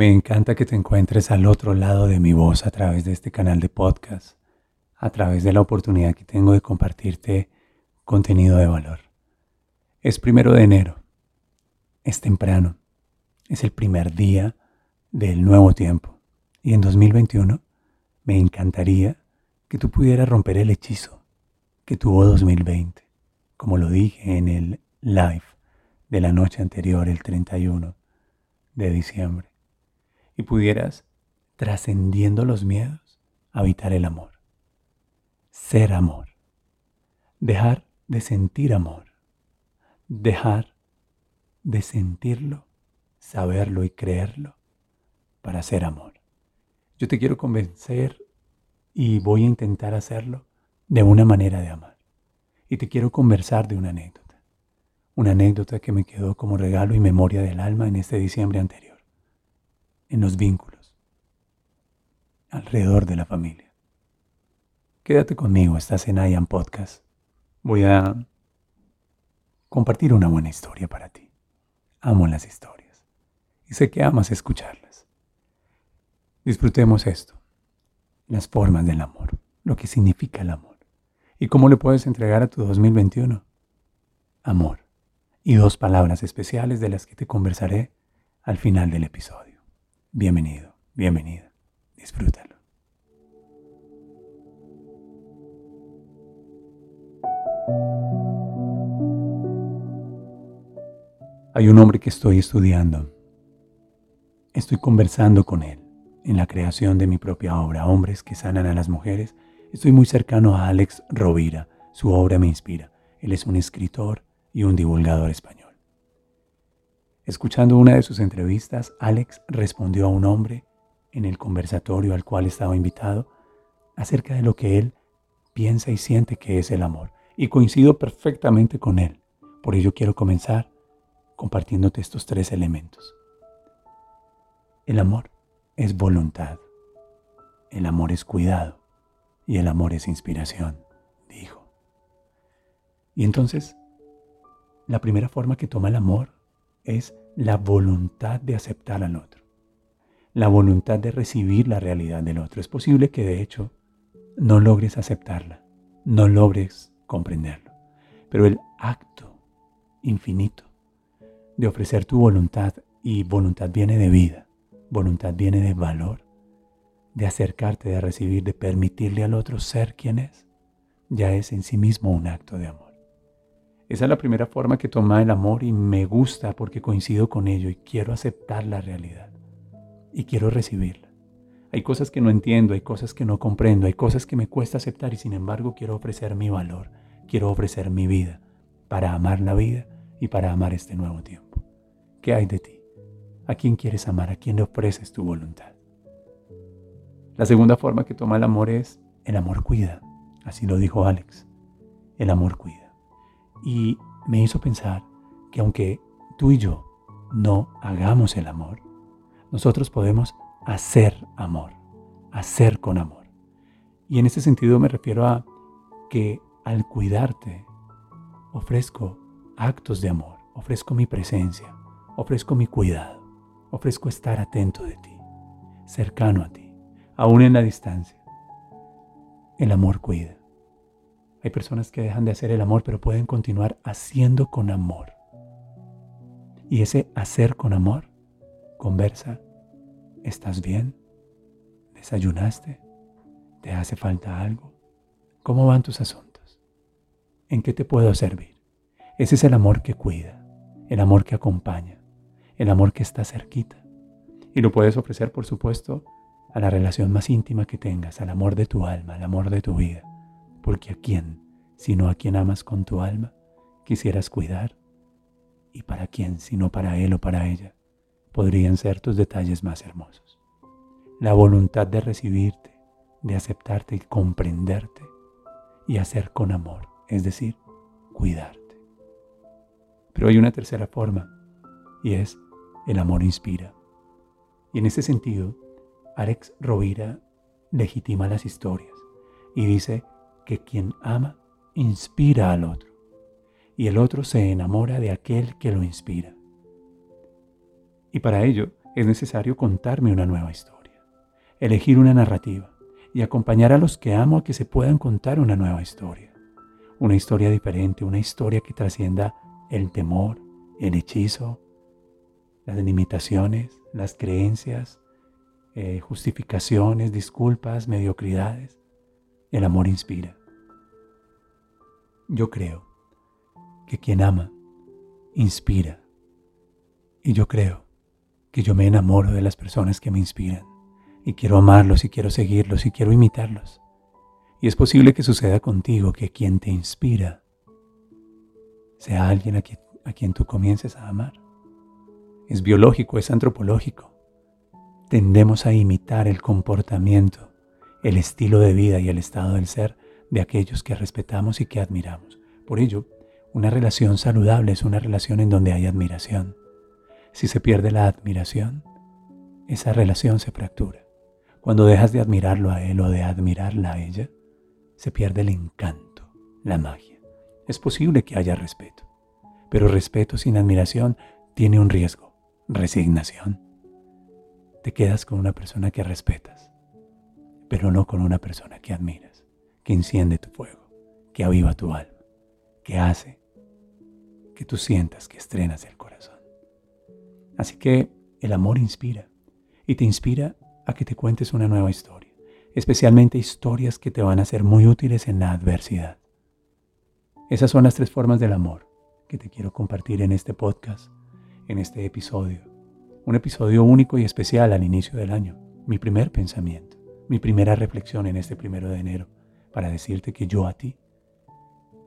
Me encanta que te encuentres al otro lado de mi voz a través de este canal de podcast, a través de la oportunidad que tengo de compartirte contenido de valor. Es primero de enero, es temprano, es el primer día del nuevo tiempo y en 2021 me encantaría que tú pudieras romper el hechizo que tuvo 2020, como lo dije en el live de la noche anterior, el 31 de diciembre y pudieras, trascendiendo los miedos, habitar el amor. Ser amor. Dejar de sentir amor. Dejar de sentirlo, saberlo y creerlo para ser amor. Yo te quiero convencer y voy a intentar hacerlo de una manera de amar. Y te quiero conversar de una anécdota. Una anécdota que me quedó como regalo y memoria del alma en este diciembre anterior en los vínculos, alrededor de la familia. Quédate conmigo, estás en IAM Podcast. Voy a compartir una buena historia para ti. Amo las historias y sé que amas escucharlas. Disfrutemos esto, las formas del amor, lo que significa el amor y cómo le puedes entregar a tu 2021. Amor y dos palabras especiales de las que te conversaré al final del episodio. Bienvenido, bienvenida. Disfrútalo. Hay un hombre que estoy estudiando. Estoy conversando con él en la creación de mi propia obra, Hombres que sanan a las mujeres. Estoy muy cercano a Alex Rovira. Su obra me inspira. Él es un escritor y un divulgador español. Escuchando una de sus entrevistas, Alex respondió a un hombre en el conversatorio al cual estaba invitado acerca de lo que él piensa y siente que es el amor. Y coincido perfectamente con él. Por ello quiero comenzar compartiéndote estos tres elementos. El amor es voluntad. El amor es cuidado. Y el amor es inspiración, dijo. Y entonces, la primera forma que toma el amor es la voluntad de aceptar al otro, la voluntad de recibir la realidad del otro. Es posible que de hecho no logres aceptarla, no logres comprenderlo, pero el acto infinito de ofrecer tu voluntad, y voluntad viene de vida, voluntad viene de valor, de acercarte, de recibir, de permitirle al otro ser quien es, ya es en sí mismo un acto de amor. Esa es la primera forma que toma el amor y me gusta porque coincido con ello y quiero aceptar la realidad y quiero recibirla. Hay cosas que no entiendo, hay cosas que no comprendo, hay cosas que me cuesta aceptar y sin embargo quiero ofrecer mi valor, quiero ofrecer mi vida para amar la vida y para amar este nuevo tiempo. ¿Qué hay de ti? ¿A quién quieres amar? ¿A quién le ofreces tu voluntad? La segunda forma que toma el amor es el amor cuida. Así lo dijo Alex. El amor cuida y me hizo pensar que aunque tú y yo no hagamos el amor, nosotros podemos hacer amor, hacer con amor. Y en ese sentido me refiero a que al cuidarte ofrezco actos de amor, ofrezco mi presencia, ofrezco mi cuidado, ofrezco estar atento de ti, cercano a ti, aún en la distancia. El amor cuida. Hay personas que dejan de hacer el amor, pero pueden continuar haciendo con amor. Y ese hacer con amor, conversa, ¿estás bien? ¿Desayunaste? ¿Te hace falta algo? ¿Cómo van tus asuntos? ¿En qué te puedo servir? Ese es el amor que cuida, el amor que acompaña, el amor que está cerquita. Y lo puedes ofrecer, por supuesto, a la relación más íntima que tengas, al amor de tu alma, al amor de tu vida. Porque a quién, sino a quien amas con tu alma, quisieras cuidar. Y para quién, sino para él o para ella, podrían ser tus detalles más hermosos. La voluntad de recibirte, de aceptarte y comprenderte y hacer con amor, es decir, cuidarte. Pero hay una tercera forma y es el amor inspira. Y en ese sentido, Alex Rovira legitima las historias y dice que quien ama inspira al otro y el otro se enamora de aquel que lo inspira. Y para ello es necesario contarme una nueva historia, elegir una narrativa y acompañar a los que amo a que se puedan contar una nueva historia. Una historia diferente, una historia que trascienda el temor, el hechizo, las limitaciones, las creencias, eh, justificaciones, disculpas, mediocridades. El amor inspira. Yo creo que quien ama, inspira. Y yo creo que yo me enamoro de las personas que me inspiran. Y quiero amarlos y quiero seguirlos y quiero imitarlos. Y es posible que suceda contigo que quien te inspira sea alguien a quien, a quien tú comiences a amar. Es biológico, es antropológico. Tendemos a imitar el comportamiento, el estilo de vida y el estado del ser de aquellos que respetamos y que admiramos. Por ello, una relación saludable es una relación en donde hay admiración. Si se pierde la admiración, esa relación se fractura. Cuando dejas de admirarlo a él o de admirarla a ella, se pierde el encanto, la magia es posible que haya respeto. Pero respeto sin admiración tiene un riesgo, resignación. Te quedas con una persona que respetas, pero no con una persona que admiras, que enciende tu fuego, que aviva tu alma, que hace que tú sientas que estrenas el corazón. Así que el amor inspira y te inspira a que te cuentes una nueva historia, especialmente historias que te van a ser muy útiles en la adversidad. Esas son las tres formas del amor que te quiero compartir en este podcast, en este episodio. Un episodio único y especial al inicio del año. Mi primer pensamiento, mi primera reflexión en este primero de enero, para decirte que yo a ti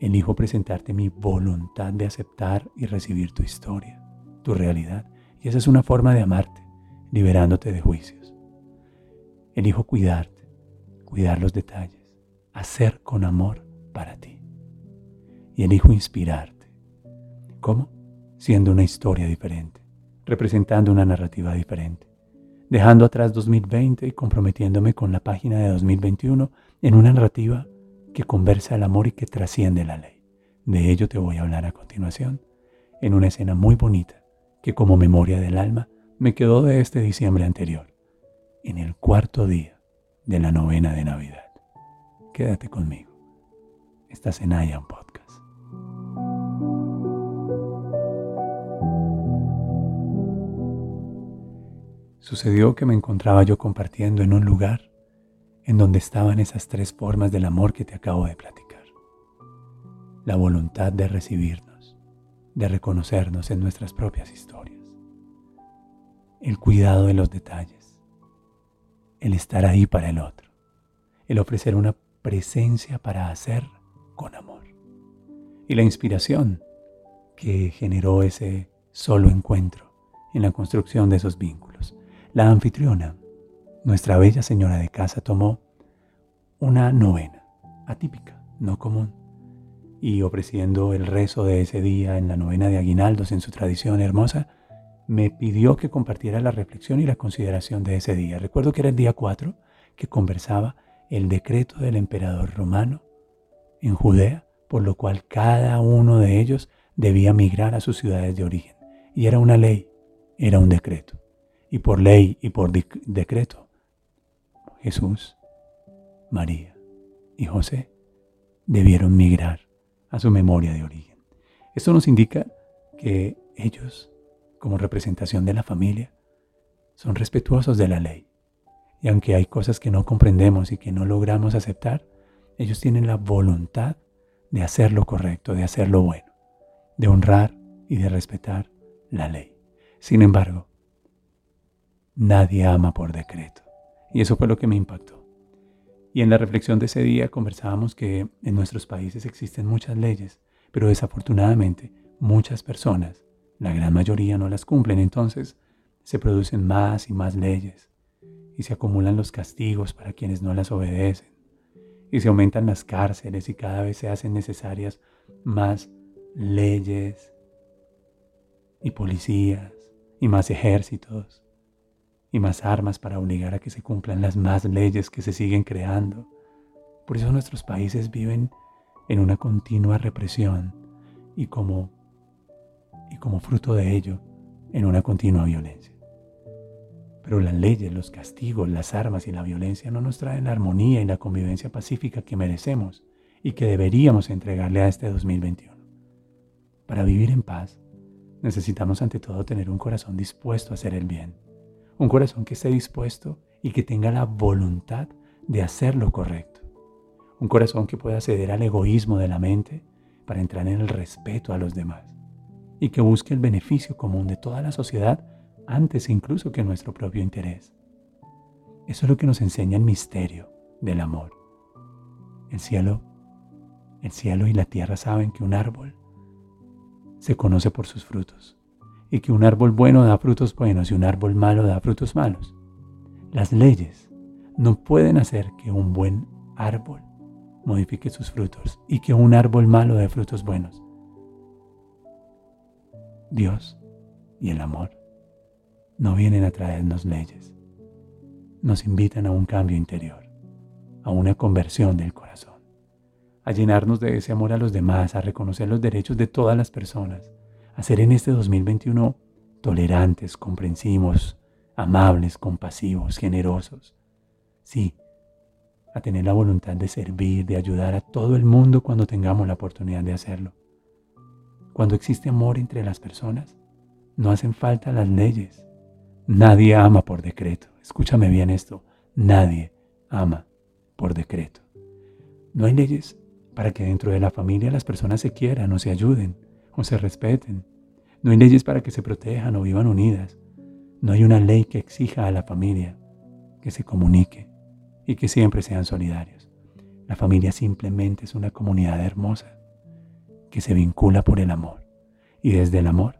elijo presentarte mi voluntad de aceptar y recibir tu historia, tu realidad. Y esa es una forma de amarte, liberándote de juicios. Elijo cuidarte, cuidar los detalles, hacer con amor para ti y elijo inspirarte. ¿Cómo? Siendo una historia diferente, representando una narrativa diferente, dejando atrás 2020 y comprometiéndome con la página de 2021 en una narrativa que conversa el amor y que trasciende la ley. De ello te voy a hablar a continuación, en una escena muy bonita que como memoria del alma me quedó de este diciembre anterior, en el cuarto día de la novena de Navidad. Quédate conmigo. Estás en un Podcast. Sucedió que me encontraba yo compartiendo en un lugar en donde estaban esas tres formas del amor que te acabo de platicar. La voluntad de recibirnos, de reconocernos en nuestras propias historias. El cuidado de los detalles. El estar ahí para el otro. El ofrecer una presencia para hacer con amor. Y la inspiración que generó ese solo encuentro en la construcción de esos vínculos la anfitriona, nuestra bella señora de casa, tomó una novena, atípica, no común, y ofreciendo el rezo de ese día en la novena de aguinaldos en su tradición hermosa, me pidió que compartiera la reflexión y la consideración de ese día. Recuerdo que era el día 4 que conversaba el decreto del emperador romano en Judea, por lo cual cada uno de ellos debía migrar a sus ciudades de origen. Y era una ley, era un decreto y por ley y por decreto, Jesús, María y José debieron migrar a su memoria de origen. Esto nos indica que ellos, como representación de la familia, son respetuosos de la ley. Y aunque hay cosas que no comprendemos y que no logramos aceptar, ellos tienen la voluntad de hacer lo correcto, de hacer lo bueno, de honrar y de respetar la ley. Sin embargo, Nadie ama por decreto. Y eso fue lo que me impactó. Y en la reflexión de ese día conversábamos que en nuestros países existen muchas leyes, pero desafortunadamente muchas personas, la gran mayoría no las cumplen, entonces se producen más y más leyes y se acumulan los castigos para quienes no las obedecen y se aumentan las cárceles y cada vez se hacen necesarias más leyes y policías y más ejércitos y más armas para obligar a que se cumplan las más leyes que se siguen creando. Por eso nuestros países viven en una continua represión y como, y como fruto de ello en una continua violencia. Pero las leyes, los castigos, las armas y la violencia no nos traen la armonía y la convivencia pacífica que merecemos y que deberíamos entregarle a este 2021. Para vivir en paz, necesitamos ante todo tener un corazón dispuesto a hacer el bien un corazón que esté dispuesto y que tenga la voluntad de hacer lo correcto. Un corazón que pueda ceder al egoísmo de la mente para entrar en el respeto a los demás. Y que busque el beneficio común de toda la sociedad antes incluso que nuestro propio interés. Eso es lo que nos enseña el misterio del amor. El cielo, el cielo y la tierra saben que un árbol se conoce por sus frutos y que un árbol bueno da frutos buenos y un árbol malo da frutos malos. Las leyes no pueden hacer que un buen árbol modifique sus frutos y que un árbol malo dé frutos buenos. Dios y el amor no vienen a traernos leyes, nos invitan a un cambio interior, a una conversión del corazón, a llenarnos de ese amor a los demás, a reconocer los derechos de todas las personas, a ser en este 2021 tolerantes, comprensivos, amables, compasivos, generosos. Sí, a tener la voluntad de servir, de ayudar a todo el mundo cuando tengamos la oportunidad de hacerlo. Cuando existe amor entre las personas, no hacen falta las leyes. Nadie ama por decreto. Escúchame bien esto. Nadie ama por decreto. No hay leyes para que dentro de la familia las personas se quieran o se ayuden o se respeten. No hay leyes para que se protejan o vivan unidas. No hay una ley que exija a la familia que se comunique y que siempre sean solidarios. La familia simplemente es una comunidad hermosa que se vincula por el amor y desde el amor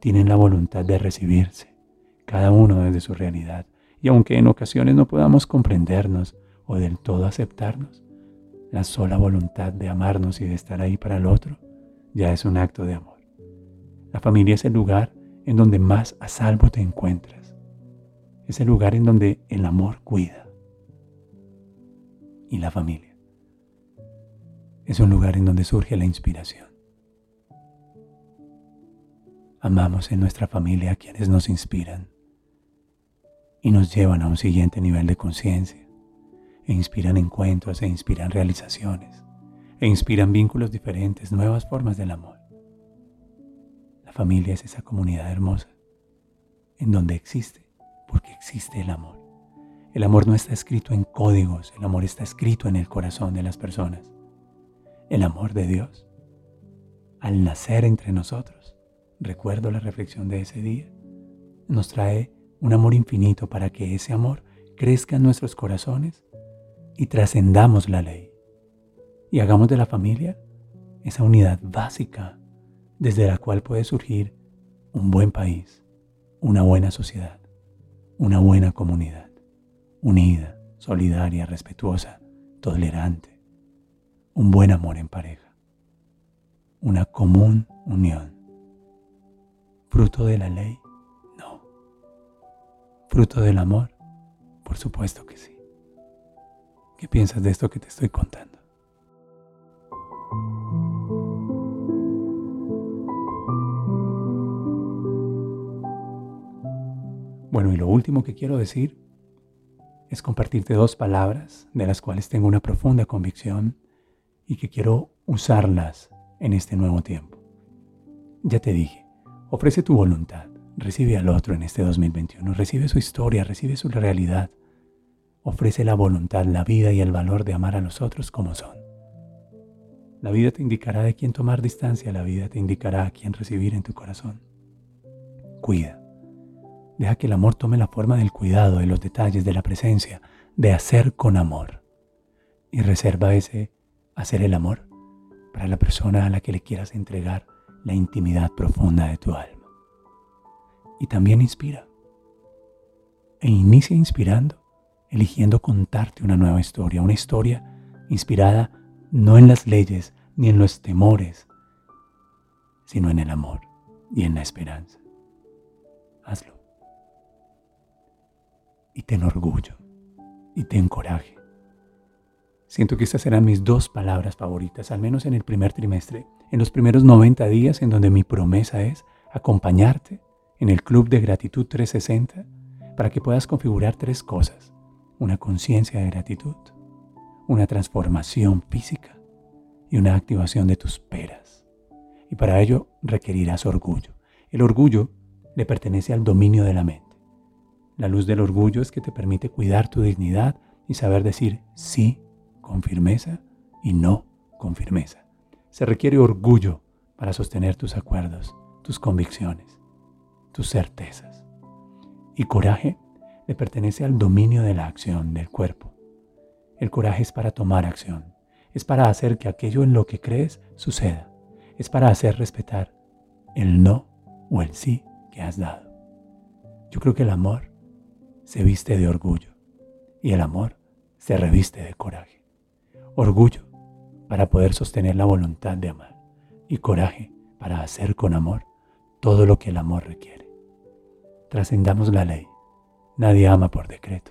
tienen la voluntad de recibirse, cada uno desde su realidad. Y aunque en ocasiones no podamos comprendernos o del todo aceptarnos, la sola voluntad de amarnos y de estar ahí para el otro ya es un acto de amor. La familia es el lugar en donde más a salvo te encuentras. Es el lugar en donde el amor cuida. Y la familia es un lugar en donde surge la inspiración. Amamos en nuestra familia a quienes nos inspiran y nos llevan a un siguiente nivel de conciencia, e inspiran encuentros, e inspiran realizaciones e inspiran vínculos diferentes, nuevas formas del amor. La familia es esa comunidad hermosa en donde existe, porque existe el amor. El amor no está escrito en códigos, el amor está escrito en el corazón de las personas. El amor de Dios, al nacer entre nosotros, recuerdo la reflexión de ese día, nos trae un amor infinito para que ese amor crezca en nuestros corazones y trascendamos la ley y hagamos de la familia esa unidad básica desde la cual puede surgir un buen país, una buena sociedad, una buena comunidad, unida, solidaria, respetuosa, tolerante, un buen amor en pareja, una común unión. ¿Fruto de la ley? No. ¿Fruto del amor? Por supuesto que sí. ¿Qué piensas de esto que te estoy contando? Bueno, y lo último que quiero decir es compartirte dos palabras de las cuales tengo una profunda convicción y que quiero usarlas en este nuevo tiempo. Ya te dije, ofrece tu voluntad, recibe al otro en este 2021, recibe su historia, recibe su realidad, ofrece la voluntad, la vida y el valor de amar a los otros como son. La vida te indicará de quién tomar distancia, la vida te indicará a quién recibir en tu corazón. Cuida Deja que el amor tome la forma del cuidado, de los detalles, de la presencia, de hacer con amor. Y reserva ese hacer el amor para la persona a la que le quieras entregar la intimidad profunda de tu alma. Y también inspira. E inicia inspirando, eligiendo contarte una nueva historia, una historia inspirada no en las leyes ni en los temores, sino en el amor y en la esperanza. Hazlo. Y ten orgullo y ten coraje. Siento que estas serán mis dos palabras favoritas, al menos en el primer trimestre, en los primeros 90 días en donde mi promesa es acompañarte en el Club de Gratitud 360 para que puedas configurar tres cosas. Una conciencia de gratitud, una transformación física y una activación de tus peras. Y para ello requerirás orgullo. El orgullo le pertenece al dominio de la mente. La luz del orgullo es que te permite cuidar tu dignidad y saber decir sí con firmeza y no con firmeza. Se requiere orgullo para sostener tus acuerdos, tus convicciones, tus certezas. Y coraje le pertenece al dominio de la acción del cuerpo. El coraje es para tomar acción, es para hacer que aquello en lo que crees suceda, es para hacer respetar el no o el sí que has dado. Yo creo que el amor se viste de orgullo y el amor se reviste de coraje. Orgullo para poder sostener la voluntad de amar y coraje para hacer con amor todo lo que el amor requiere. Trascendamos la ley. Nadie ama por decreto.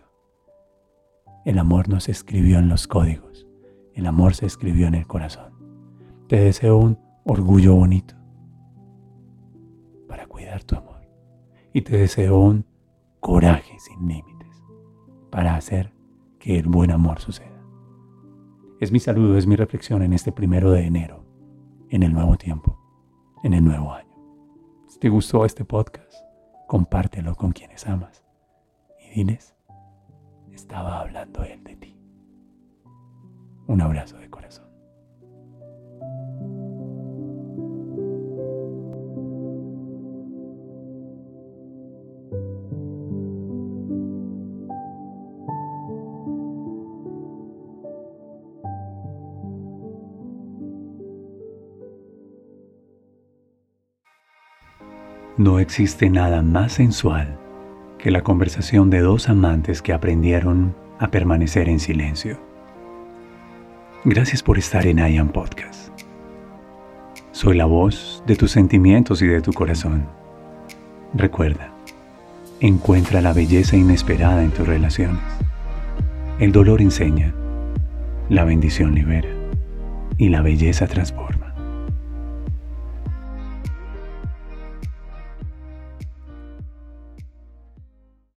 El amor no se escribió en los códigos, el amor se escribió en el corazón. Te deseo un orgullo bonito para cuidar tu amor y te deseo un coraje sin límites para hacer que el buen amor suceda. Es mi saludo, es mi reflexión en este primero de enero, en el nuevo tiempo, en el nuevo año. Si te gustó este podcast, compártelo con quienes amas y diles estaba hablando él de ti. Un abrazo de corazón. No existe nada más sensual que la conversación de dos amantes que aprendieron a permanecer en silencio. Gracias por estar en IAM Podcast. Soy la voz de tus sentimientos y de tu corazón. Recuerda, encuentra la belleza inesperada en tus relaciones. El dolor enseña, la bendición libera y la belleza transforma.